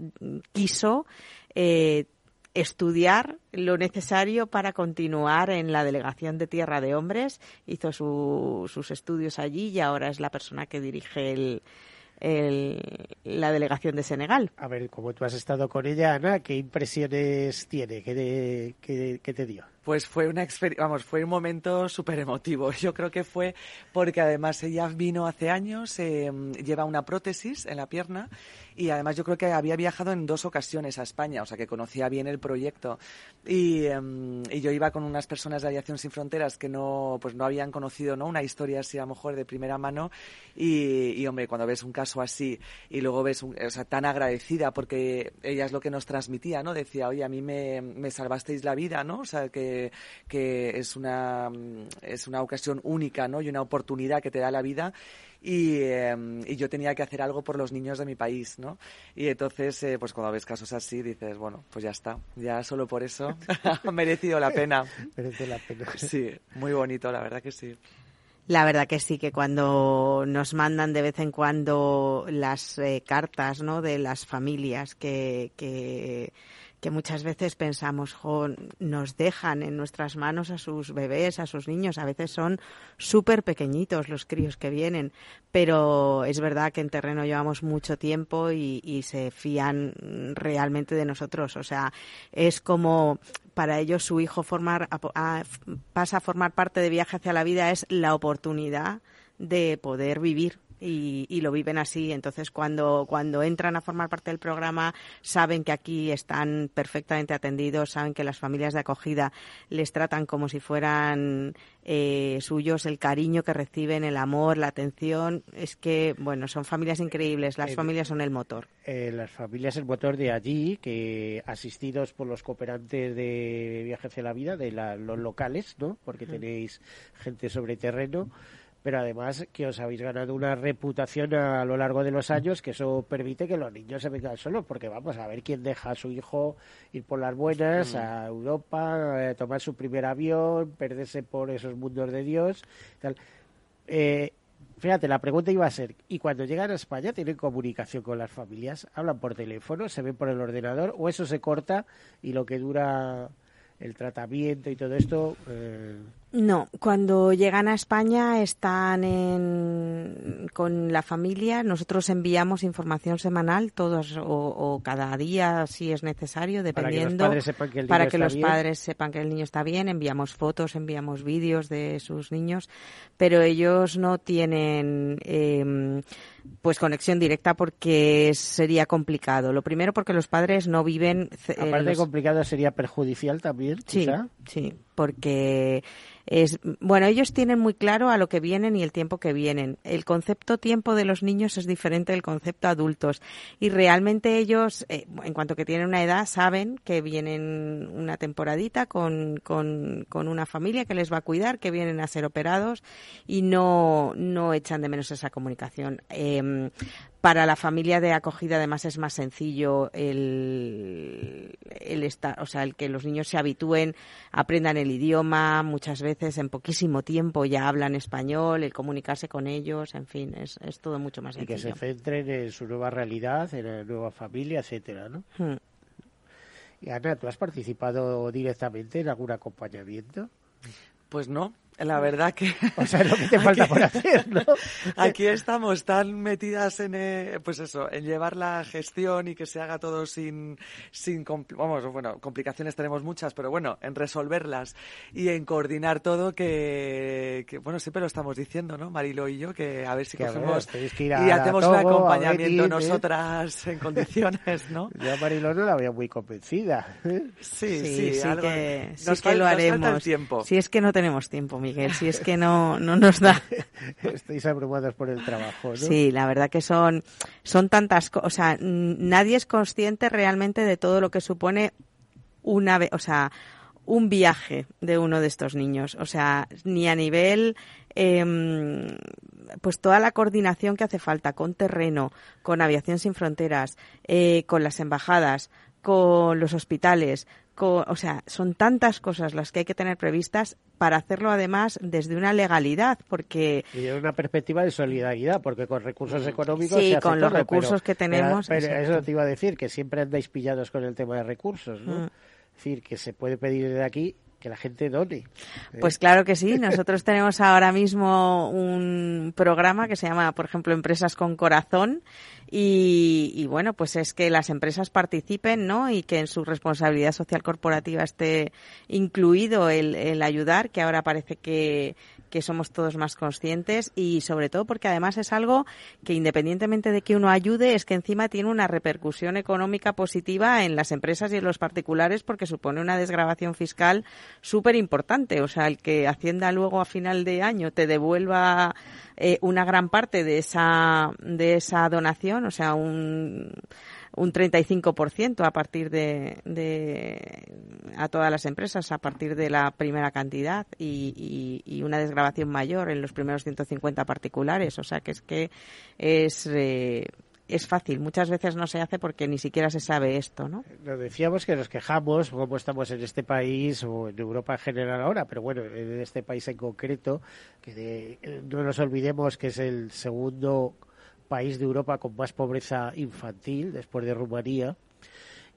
quiso eh, estudiar lo necesario para continuar en la delegación de Tierra de Hombres, hizo su- sus estudios allí y ahora es la persona que dirige el- la delegación de Senegal. A ver, como tú has estado con ella, Ana, ¿qué impresiones tiene? ¿Qué, qué- qué te dio? Pues fue una vamos, fue un momento súper emotivo. Yo creo que fue porque además ella vino hace años, eh, lleva una prótesis en la pierna y además yo creo que había viajado en dos ocasiones a España, o sea que conocía bien el proyecto. Y, em, y yo iba con unas personas de Aviación Sin Fronteras que no, pues no habían conocido ¿no? una historia así a lo mejor de primera mano y, y, hombre, cuando ves un caso así y luego ves, un, o sea, tan agradecida porque ella es lo que nos transmitía, ¿no? Decía, oye, a mí me, me salvasteis la vida, ¿no? O sea, que, que es una, mm, es una ocasión única, ¿no? Y una oportunidad que te da la vida y, eh, y yo tenía que hacer algo por los niños de mi país, ¿no? Y entonces, eh, pues cuando ves casos así, dices, bueno, pues ya está, ya solo por eso ha merecido la pena. Merece la pena. Sí, muy bonito, la verdad que sí. La verdad que sí, que cuando nos mandan de vez en cuando las eh, cartas ¿no? de las familias que, que, que muchas veces pensamos, nos dejan en nuestras manos a sus bebés, a sus niños, a veces son súper pequeñitos los críos que vienen, pero es verdad que en terreno llevamos mucho tiempo y, y se fían realmente de nosotros, o sea, es como para ellos su hijo formar pasa a formar parte de Viaje hacia la Vida es la oportunidad de poder vivir y, y lo viven así. Entonces, cuando, cuando entran a formar parte del programa, saben que aquí están perfectamente atendidos, saben que las familias de acogida les tratan como si fueran eh, suyos, el cariño que reciben, el amor, la atención. Es que, bueno, son familias increíbles. Las Eh, familias son el motor. Eh, las familias el motor de allí, que asistidos por los cooperantes de Viaje hacia la Vida, de la- los locales, ¿no? Porque tenéis gente sobre terreno, pero además que os habéis ganado una reputación a lo largo de los años que eso permite que los niños se vengan solos, porque vamos a ver quién deja a su hijo ir por las buenas a Europa, eh, tomar su primer avión, perderse por esos mundos de Dios, tal. Eh, Fíjate, la pregunta iba a ser, ¿y cuando llegan a España tienen comunicación con las familias? ¿Hablan por teléfono? ¿Se ven por el ordenador? ¿O eso se corta y lo que dura el tratamiento y todo esto? eh, No, cuando llegan a España están en- con la familia. Nosotros enviamos información semanal, todos o, o cada día si es necesario, para que los dependiendo. padres sepan que el para niño que está los bien? padres sepan que el niño está bien, enviamos fotos, enviamos vídeos de sus niños, pero ellos no tienen eh, pues conexión directa porque sería complicado. Lo primero porque los padres no viven. eh, Aparte los- complicado, sería perjudicial también, Sí, quizá. sí, porque es bueno, ellos tienen muy claro a lo que vienen y el tiempo que vienen. El concepto tiempo de los niños es diferente del concepto adultos y realmente ellos, eh, en cuanto que tienen una edad, saben que vienen una temporadita con, con, con una familia que les va a cuidar, que vienen a ser operados y no, no echan de menos esa comunicación. Em, para la familia de acogida, además, es más sencillo el, el estar, o sea, el que los niños se habitúen, aprendan el idioma, muchas veces en poquísimo tiempo ya hablan español, el comunicarse con ellos, en fin, es, es todo mucho más Y que se sencillo. centren en su nueva realidad, en la nueva familia, etcétera, ¿no? Hmm. Y Ana, ¿tú has participado directamente en algún acompañamiento? Pues no, La verdad que... O sea, lo que te falta por hacer, ¿no? Aquí estamos tan metidas en, eh, pues eso, en llevar la gestión y que se haga todo sin, sin, vamos, bueno, complicaciones tenemos muchas, pero bueno, en resolverlas y en coordinar todo que, que bueno, siempre lo estamos diciendo, ¿no? Marilo y yo, que a ver si cogemos y hacemos un acompañamiento nosotras en condiciones, ¿no? Yo a Marilo no la veo muy convencida. ¿eh? Sí, sí, sí, que, sí que lo haremos. Tiempo. Si es que no tenemos tiempo, Miguel, si es que no, no nos da. Estáis abrumados por el trabajo, ¿no? Sí, la verdad que son, son tantas cosas, o sea, nadie es consciente realmente de todo lo que supone una, o sea, un viaje de uno de estos niños, o sea, ni a nivel eh, pues toda la coordinación que hace falta con terreno, con Aviación Sin Fronteras, eh, con las embajadas, con los hospitales, o sea, son tantas cosas las que hay que tener previstas para hacerlo además desde una legalidad, porque... Y desde una perspectiva de solidaridad, porque con recursos económicos... Sí, con los recursos que tenemos... Pero, eso te iba a decir, que siempre andáis pillados con el tema de recursos, ¿no? Mm. Es decir, que se puede pedir de aquí que la gente done. ¿eh? Pues claro que sí. Nosotros tenemos ahora mismo un programa que se llama, por ejemplo, Empresas con Corazón. Y, bueno, pues es que las empresas participen, ¿no? Y que en su responsabilidad social corporativa esté incluido el, el ayudar, que ahora parece que, que somos todos más conscientes y sobre todo porque además es algo que independientemente de que uno ayude es que encima tiene una repercusión económica positiva en las empresas y en los particulares porque supone una desgrabación fiscal súper importante. O sea, el que Hacienda luego a final de año te devuelva eh, una gran parte de esa, de esa donación, o sea, un un 35% a partir de, de, a todas las empresas a partir de la primera cantidad y, y, una desgrabación mayor en los primeros 150 particulares. O sea que es que es eh, es fácil. Muchas veces no se hace porque ni siquiera se sabe esto, ¿no? Nos decíamos que nos quejamos, como estamos en este país o en Europa en general ahora, pero bueno, en este país en concreto, que no nos olvidemos que es el segundo país de Europa con más pobreza infantil, después de Rumanía.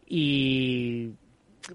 Y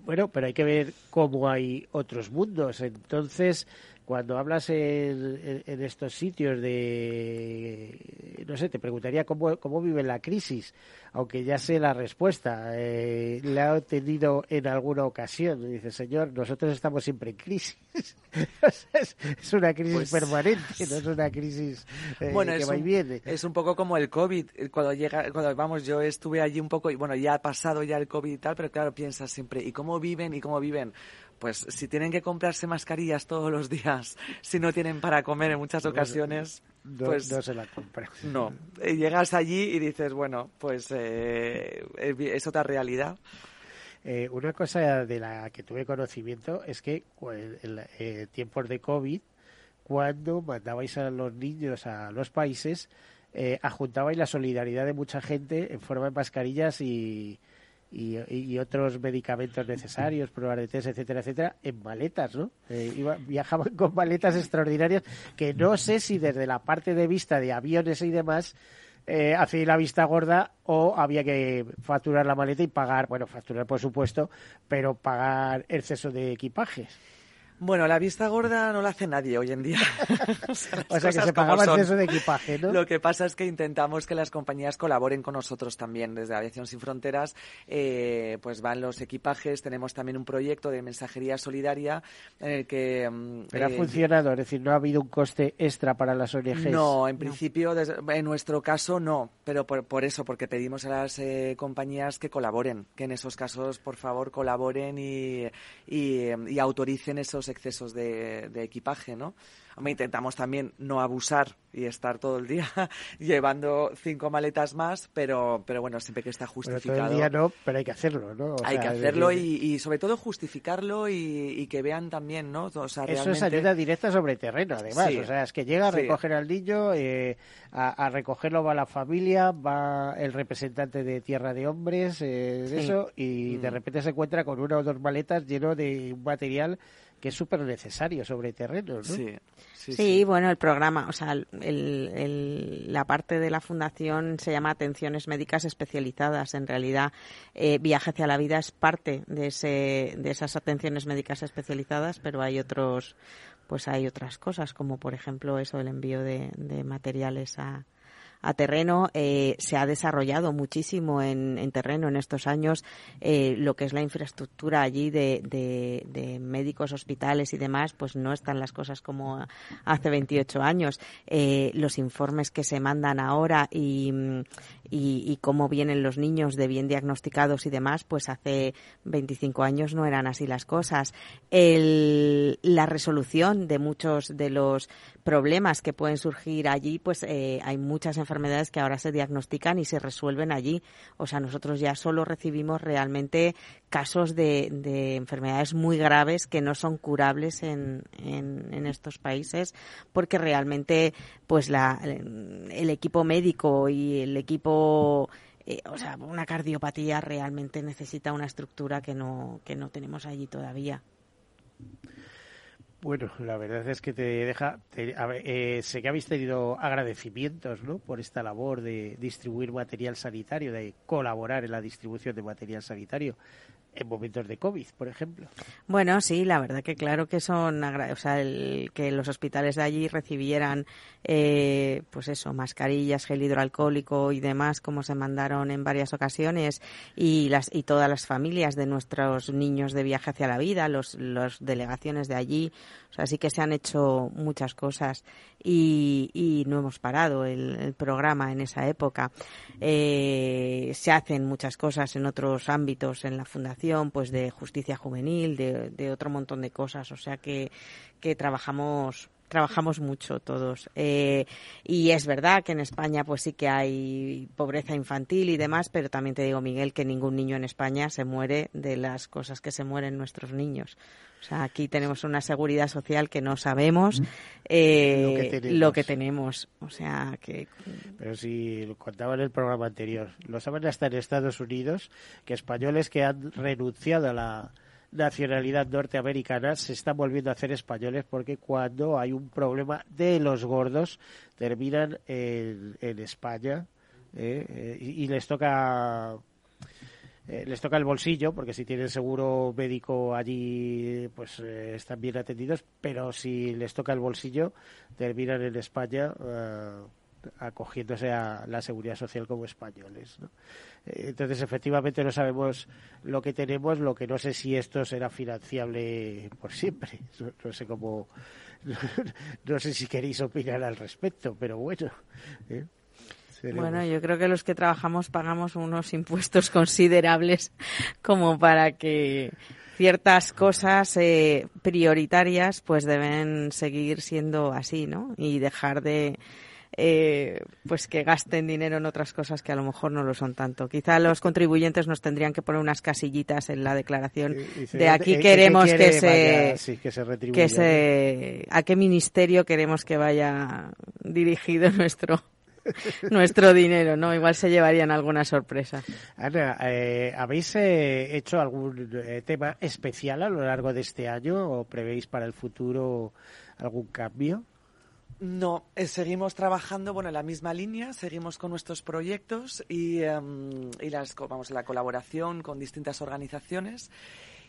bueno, pero hay que ver cómo hay otros mundos. Entonces, cuando hablas en, estos sitios de, no sé, te preguntaría cómo, cómo viven la crisis, aunque ya sé la respuesta. Eh, la he tenido en alguna ocasión. Dice, señor, nosotros estamos siempre en crisis. es, una crisis pues permanente, no es una crisis eh, que va y viene. Es un poco como el COVID. Cuando llega, cuando vamos, yo estuve allí un poco y bueno, ya ha pasado ya el COVID y tal, pero claro, piensas siempre, ¿y cómo viven? ¿Y cómo viven? Pues si tienen que comprarse mascarillas todos los días, si no tienen para comer en muchas ocasiones, pues no se la compran. No, llegas allí y dices, bueno, pues eh, es otra realidad. Eh, una cosa de la que tuve conocimiento es que en eh, tiempos de COVID, cuando mandabais a los niños a los países, eh, ajuntabais la solidaridad de mucha gente en forma de mascarillas y, y, otros medicamentos necesarios, pruebas de test, etcétera, etcétera, en maletas, ¿no? Eh, viajaban con maletas extraordinarias que no sé si desde la parte de vista de aviones y demás eh, hacía la vista gorda o había que facturar la maleta y pagar, bueno, facturar por supuesto, pero pagar exceso de equipajes. Bueno, la vista gorda no la hace nadie hoy en día. o sea, que se pagaba exceso de equipaje, ¿no? Lo que pasa es que intentamos que las compañías colaboren con nosotros también. Desde Aviación Sin Fronteras, eh, pues van los equipajes. Tenemos también un proyecto de mensajería solidaria en el que... Mm, Pero ha eh, funcionado, es decir, no ha habido un coste extra para las ONGs. No, en principio, en nuestro caso no. Pero por, eso, porque pedimos a las eh, compañías que colaboren, que en esos casos, por favor, colaboren y, y autoricen esos excesos de, de equipaje, ¿no? intentamos también no abusar y estar todo el día llevando cinco maletas más, pero, pero bueno, siempre que está justificado. todo el día no, pero hay que hacerlo, ¿no? hay que hacerlo y, sobre todo justificarlo y, que vean también, ¿no? O sea, Eso es ayuda directa sobre terreno, además. o sea, es que llega a recoger al niño, eh, a, recogerlo va la familia, va el representante de Tierra de Hombres, eh, eso, y de mm. repente se encuentra con una o dos maletas lleno de un material que es súper necesario sobre terreno, ¿no? Sí. Sí, bueno, el programa, o sea, el, la parte de la fundación se llama Atenciones Médicas Especializadas. En realidad, eh, Viaje hacia la Vida es parte de, ese, de esas atenciones médicas especializadas, pero hay otros pues hay otras cosas, como por ejemplo eso, el envío de, de materiales a, a terreno. Eh, se ha desarrollado muchísimo en, en terreno en estos años eh, lo que es la infraestructura allí de, de, de, médicos, hospitales y demás, pues no están las cosas como hace 28 años. Eh, los informes que se mandan ahora y, y, y, cómo vienen los niños de bien diagnosticados y demás, pues hace 25 años no eran así las cosas. El, la resolución de muchos de los problemas que pueden surgir allí, pues eh, hay muchas enfermedades que ahora se diagnostican y se resuelven allí. O sea, nosotros ya solo recibimos realmente casos de, de enfermedades muy graves que no son curables en, en, estos países porque realmente pues la, el equipo médico y el equipo eh, o sea, una cardiopatía realmente necesita una estructura que no, que no tenemos allí todavía. Bueno, la verdad es que te deja. Te, eh, sé que habéis tenido agradecimientos, ¿no? Por esta labor de distribuir material sanitario, de colaborar en la distribución de material sanitario en momentos de COVID, por ejemplo. Bueno, sí, la verdad que claro que son, o sea, el, que los hospitales de allí recibieran, eh, pues eso, mascarillas, gel hidroalcohólico y demás, como se mandaron en varias ocasiones, y las y todas las familias de nuestros niños de viaje hacia la vida, los, los delegaciones de allí, o sea, sí que se han hecho muchas cosas y, y no hemos parado el, el programa en esa época. Eh, se hacen muchas cosas en otros ámbitos en la fundación, pues de justicia juvenil, de, de otro montón de cosas. O sea que, que trabajamos trabajamos mucho todos. Eh, y es verdad que en España pues sí que hay pobreza infantil y demás, pero también te digo, Miguel, que ningún niño en España se muere de las cosas que se mueren nuestros niños. O sea, aquí tenemos una seguridad social que no sabemos eh, lo, que tenemos. lo, que tenemos. O sea, que... Pero si lo contaba en el programa anterior, lo saben hasta en Estados Unidos, que españoles que han renunciado a la nacionalidad norteamericana se están volviendo a hacer españoles porque cuando hay un problema de los gordos terminan en, España eh, eh, y, les toca eh, les toca el bolsillo porque si tienen seguro médico allí pues eh, están bien atendidos pero si les toca el bolsillo terminan en España acogiéndose a la seguridad social como españoles. ¿no? Entonces, efectivamente, no sabemos lo que tenemos, lo que no sé si esto será financiable por siempre. No, sé cómo, no, no, sé si queréis opinar al respecto, pero bueno. ¿eh? Bueno, yo creo que los que trabajamos pagamos unos impuestos considerables como para que ciertas cosas eh, prioritarias pues deben seguir siendo así, ¿no? Y dejar de eh, pues que gasten dinero en otras cosas que a lo mejor no lo son tanto. Quizá los contribuyentes nos tendrían que poner unas casillitas en la declaración y, y de aquí queremos que, que, se, vaya, sí, que se que se a qué ministerio queremos que vaya dirigido nuestro nuestro dinero, ¿no? Igual se llevarían alguna sorpresa. Ana, eh, ¿habéis eh, hecho algún eh, tema especial a lo largo de este año o prevéis para el futuro algún cambio? No, eh, seguimos trabajando bueno, en la misma línea, seguimos con nuestros proyectos y, um, y las, vamos, la colaboración con distintas organizaciones.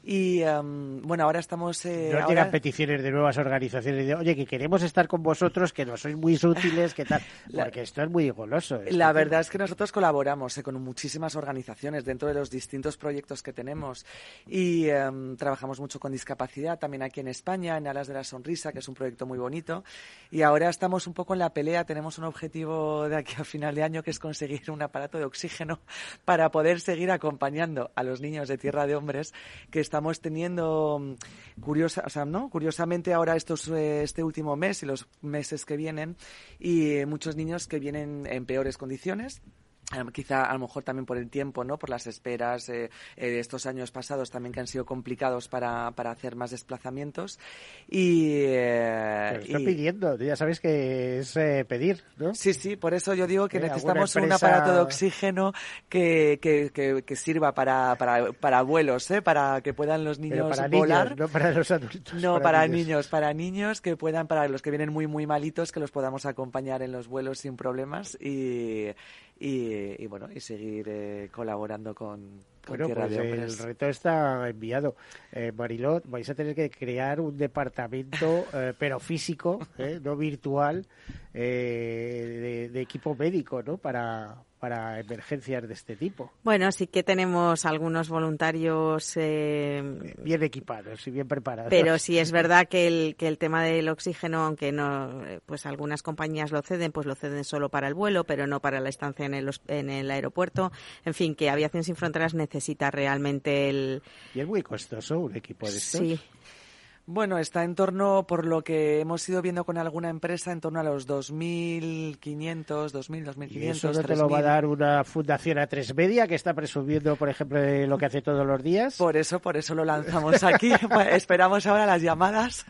Y um, bueno, ahora estamos. Eh, no ahora... llegan peticiones de nuevas organizaciones de, oye, que queremos estar con vosotros, que no sois muy útiles, que tal. Porque esto es muy goloso. La verdad es que nosotros colaboramos eh, con muchísimas organizaciones dentro de los distintos proyectos que tenemos y um, trabajamos mucho con discapacidad también aquí en España, en Alas de la Sonrisa, que es un proyecto muy bonito. Y ahora estamos un poco en la pelea. Tenemos un objetivo de aquí a final de año que es conseguir un aparato de oxígeno para poder seguir acompañando a los niños de Tierra de Hombres que estamos teniendo curiosa, o sea, ¿no? curiosamente ahora estos, eh, este último mes y los meses que vienen y eh, muchos niños que vienen en peores condiciones quizá a lo mejor también por el tiempo, ¿no? Por las esperas eh, eh, de estos años pasados también que han sido complicados para, para hacer más desplazamientos. Y, eh, estoy y... pidiendo, ya sabes que es eh, pedir, ¿no? Sí, sí, por eso yo digo que necesitamos empresa... un aparato de oxígeno que, que, que, que sirva para, para, para vuelos, ¿eh? Para que puedan los niños para volar. Niños, no para los adultos. No, para, para niños. niños, para niños que puedan, para los que vienen muy, muy malitos, que los podamos acompañar en los vuelos sin problemas y y, y, bueno, y seguir eh, colaborando con, bueno, pues el reto está enviado. Eh, Marilot, vais a tener que crear un departamento, eh, pero físico, eh, no virtual, de, de, equipo médico, ¿no? Para, para emergencias de este tipo. Bueno, sí que tenemos algunos voluntarios eh, bien equipados y bien preparados. Pero sí es verdad que el, que el tema del oxígeno, aunque no, pues algunas compañías lo ceden, pues lo ceden solo para el vuelo, pero no para la estancia en el, en el aeropuerto. En fin, que Aviación Sin Fronteras necesita realmente el. Y es muy costoso un equipo de estos. Sí. Bueno, está en torno, por lo que hemos ido viendo con alguna empresa, en torno a los 2.500, 2.000, 2.500. ¿Y eso no te lo va a dar una fundación a tres media que está presumiendo, por ejemplo, lo que hace todos los días? Por eso, por eso lo lanzamos aquí. Esperamos ahora las llamadas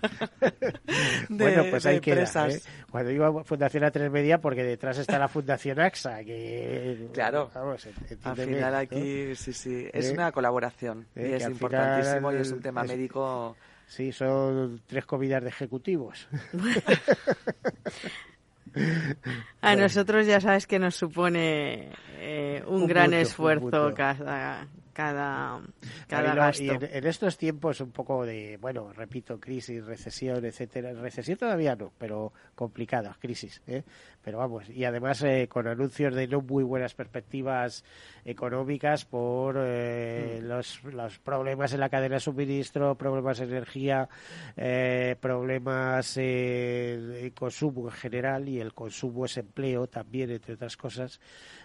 de, bueno, pues hay que ¿eh? Cuando digo fundación a tres media, porque detrás está la fundación AXA, que... Claro, al final aquí, sí, sí, es ¿Eh? una colaboración y ¿Eh? es importantísimo y es un tema médico Sí, son tres comidas de ejecutivos. A nosotros ya sabes que nos supone eh, un, gran esfuerzo cada, cada, cada gasto. Y en, estos tiempos un poco de, bueno, repito, crisis, recesión, etcétera. Recesión todavía no, pero complicada, crisis. ¿eh? Pero vamos, y además eh, con anuncios de no muy buenas perspectivas económicas por eh, mm. los, los, problemas en la cadena de suministro, problemas de energía, eh, problemas de consumo en general y el consumo es empleo también, entre otras cosas.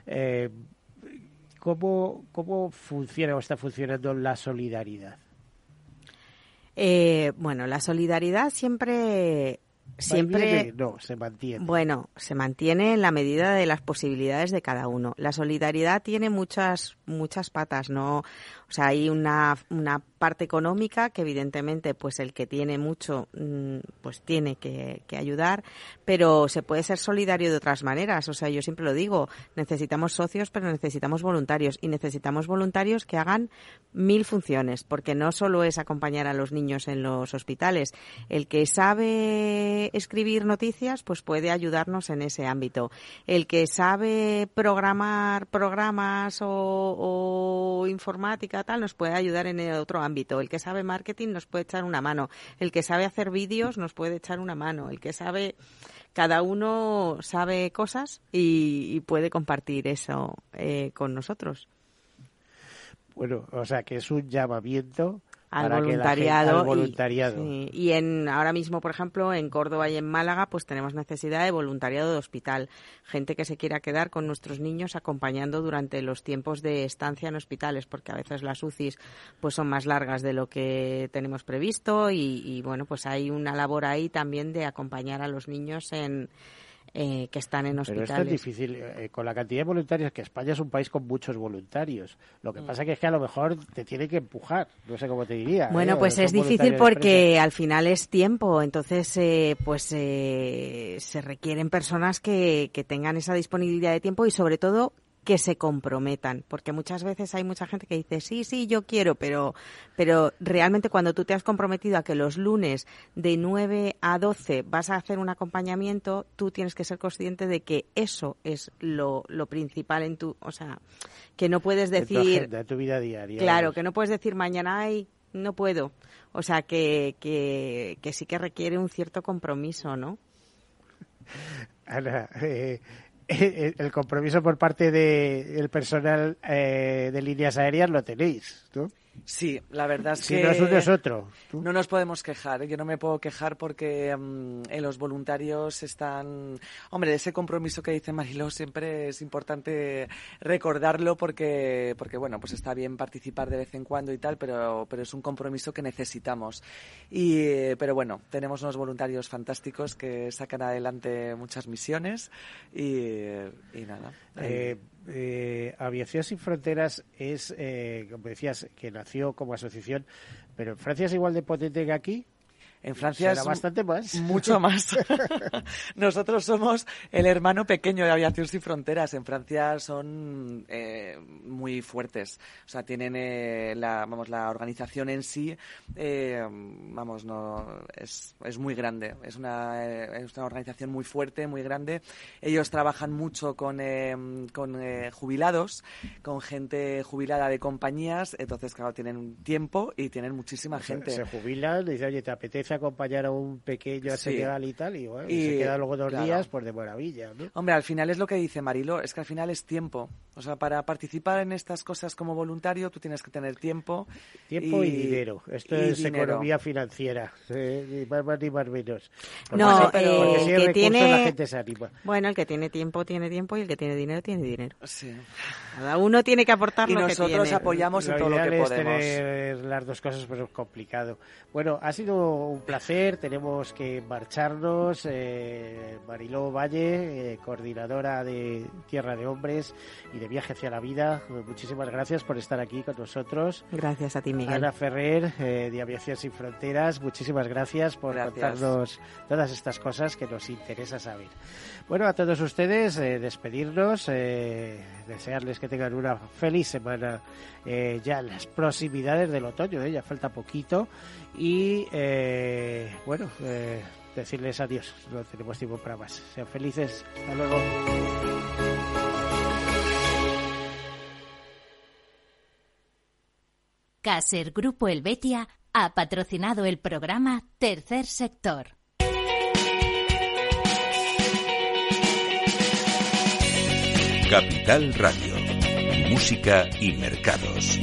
Eh, ¿Cómo, cómo funciona o está funcionando la solidaridad? Eh, bueno, la solidaridad siempre siempre no se mantiene. bueno se mantiene en la medida de las posibilidades de cada uno. La solidaridad tiene muchas muchas patas no o sea, hay una, una parte económica que evidentemente pues el que tiene mucho mm, pues tiene que, ayudar, pero se puede ser solidario de otras maneras. O sea, yo siempre lo digo, necesitamos socios, pero necesitamos voluntarios y necesitamos voluntarios que hagan mil funciones, porque no solo es acompañar a los niños en los hospitales. El que sabe escribir noticias, pues puede ayudarnos en ese ámbito. El que sabe programar programas o informática tal nos puede ayudar en el otro ámbito. El que sabe marketing nos puede echar una mano. El que sabe hacer vídeos nos puede echar una mano. El que sabe, cada uno sabe cosas y, puede compartir eso eh, con nosotros. Bueno, o sea que es un llamamiento al voluntariado, voluntariado. Y, en ahora mismo por ejemplo en Córdoba y en Málaga pues tenemos necesidad de voluntariado de hospital gente que se quiera quedar con nuestros niños acompañando durante los tiempos de estancia en hospitales porque a veces las UCIs pues son más largas de lo que tenemos previsto y, y bueno pues hay una labor ahí también de acompañar a los niños en eh, que están en hospitales. Pero esto es difícil. Eh, con la cantidad de voluntarios, que España es un país con muchos voluntarios. Lo que mm. pasa que es que a lo mejor te tiene que empujar. No sé cómo te diría. Bueno, ¿eh? pues es difícil porque al final es tiempo. Entonces, pues se requieren personas que, que tengan esa disponibilidad de tiempo y sobre todo que se comprometan, porque muchas veces hay mucha gente que dice, sí, sí, yo quiero, pero, pero realmente cuando tú te has comprometido a que los lunes de 9 a 12 vas a hacer un acompañamiento, tú tienes que ser consciente de que eso es lo, lo principal en tu, o sea, que no puedes decir... De tu, vida diaria. Claro, que no puedes decir mañana, ay, no puedo. O sea, que, que, que sí que requiere un cierto compromiso, ¿no? Ana, eh, el compromiso por parte del personal eh, de líneas aéreas lo tenéis, ¿no? Sí, la verdad es si que... no es otro. No nos podemos quejar. ¿eh? Yo no me puedo quejar porque en los voluntarios están... Hombre, ese compromiso que dice Mariló siempre es importante recordarlo porque, porque, bueno, pues está bien participar de vez en cuando y tal, pero, pero es un compromiso que necesitamos. Y, pero bueno, tenemos unos voluntarios fantásticos que sacan adelante muchas misiones y, y nada. Eh, eh, Aviación Sin Fronteras es, eh, como decías, que nació como asociación, pero en Francia es igual de potente que aquí. En Francia Será es bastante más. mucho más. Nosotros somos el hermano pequeño de Aviación Sin Fronteras. En Francia son eh, muy fuertes. O sea, tienen eh, la, vamos, la organización en sí, eh, vamos, no es, es muy grande. Es una, eh, es una organización muy fuerte, muy grande. Ellos trabajan mucho con, eh, con eh, jubilados, con gente jubilada de compañías. Entonces, claro, tienen tiempo y tienen muchísima gente. Se, jubilan, le dice, oye, ¿te apetece acompañar a un pequeño a Sí. Y tal? Y, bueno, y Y, se queda luego dos claro. días, pues de maravilla, ¿no? Hombre, al final es lo que dice Marilo, es que al final es tiempo. O sea, para participar en estas cosas como voluntario, tú tienes que tener tiempo. Tiempo y, dinero. Esto y es dinero. economía financiera, eh, ni más, más ni más menos. Porque No, si- eh, porque el si hay que tiene- la gente se anima. Bueno, el que tiene tiempo tiene tiempo y el que tiene dinero tiene dinero. Sí. Cada uno tiene que aportar Y lo que nosotros tiene. apoyamos en Lo todo lo ideal que es podemos. tener las dos cosas, pero es complicado. Bueno, ha sido un placer. Tenemos que marcharnos. Eh, Mariló Valle, eh, coordinadora de Tierra de Hombres y de Viaje hacia la Vida. Muchísimas gracias por estar aquí con nosotros. Gracias a ti, Miguel. Ana Ferrer, eh, de Aviación Sin Fronteras, muchísimas gracias por Gracias. contarnos todas estas cosas que nos interesa saber. Bueno, a todos ustedes, eh, despedirnos, eh, desearles que tengan una feliz semana eh, ya en las proximidades del otoño, ya falta poquito, y bueno, decirles adiós, no tenemos tiempo para más. Sean felices, hasta luego. Caser Grupo Helvetia ha patrocinado el programa Tercer Sector. Capital Radio. Música y mercados.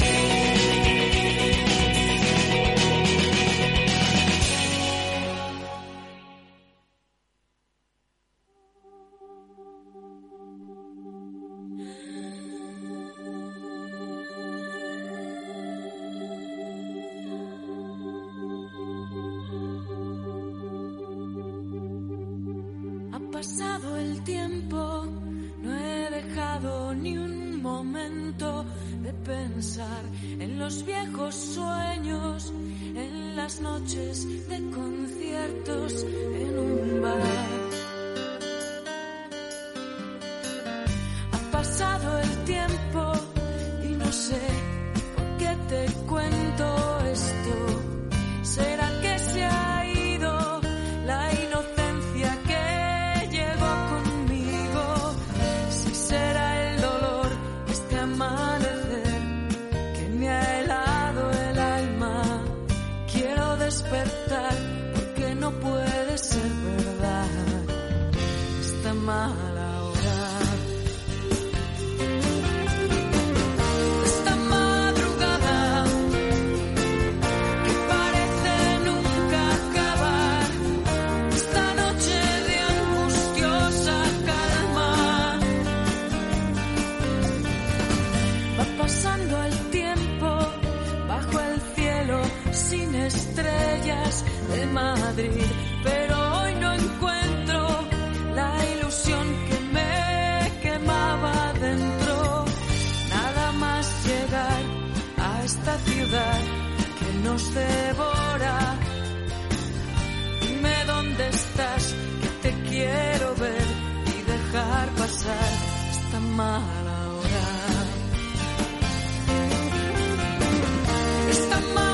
Nos devora. Dime dónde estás, que te quiero ver y dejar pasar esta mala hora. Esta madrugada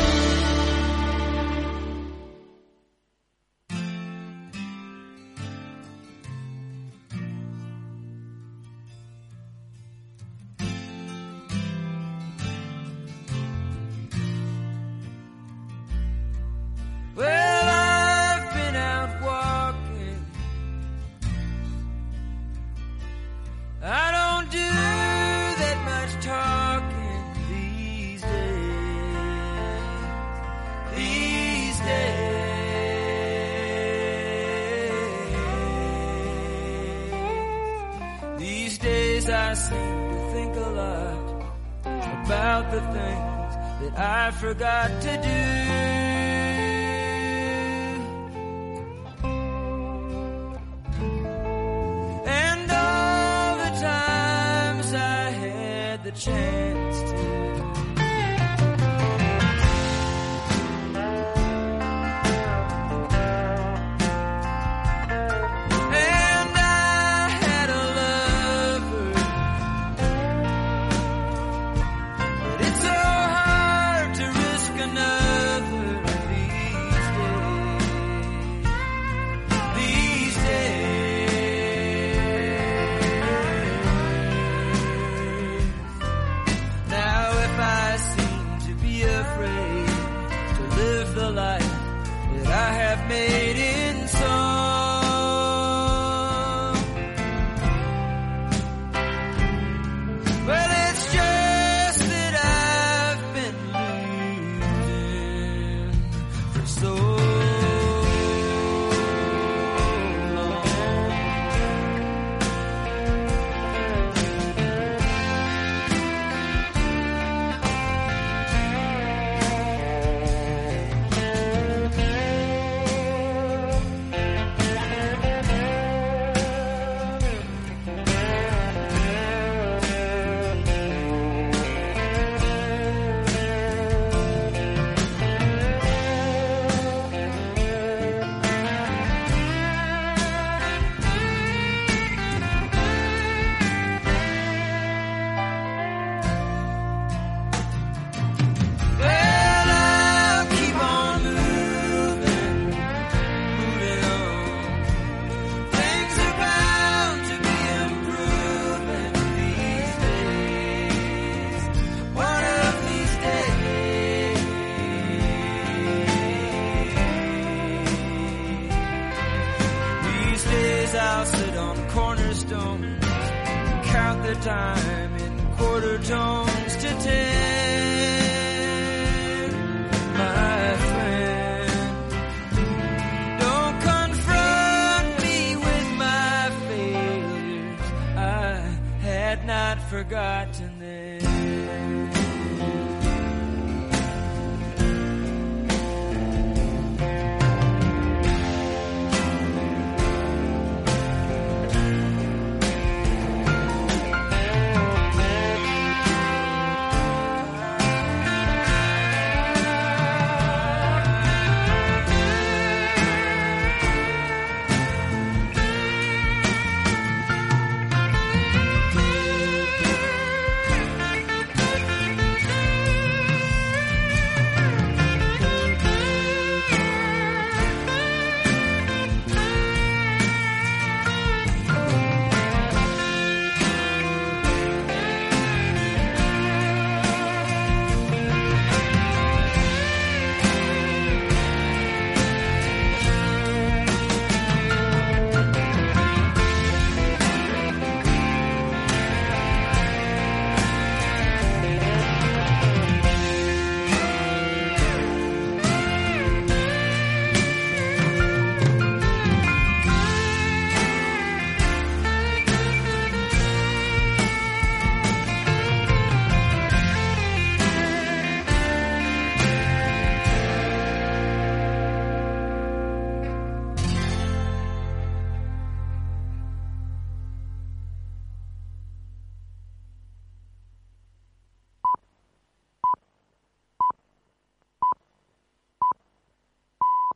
tones to ten, my friend. Don't confront me with my failures. I had not forgotten.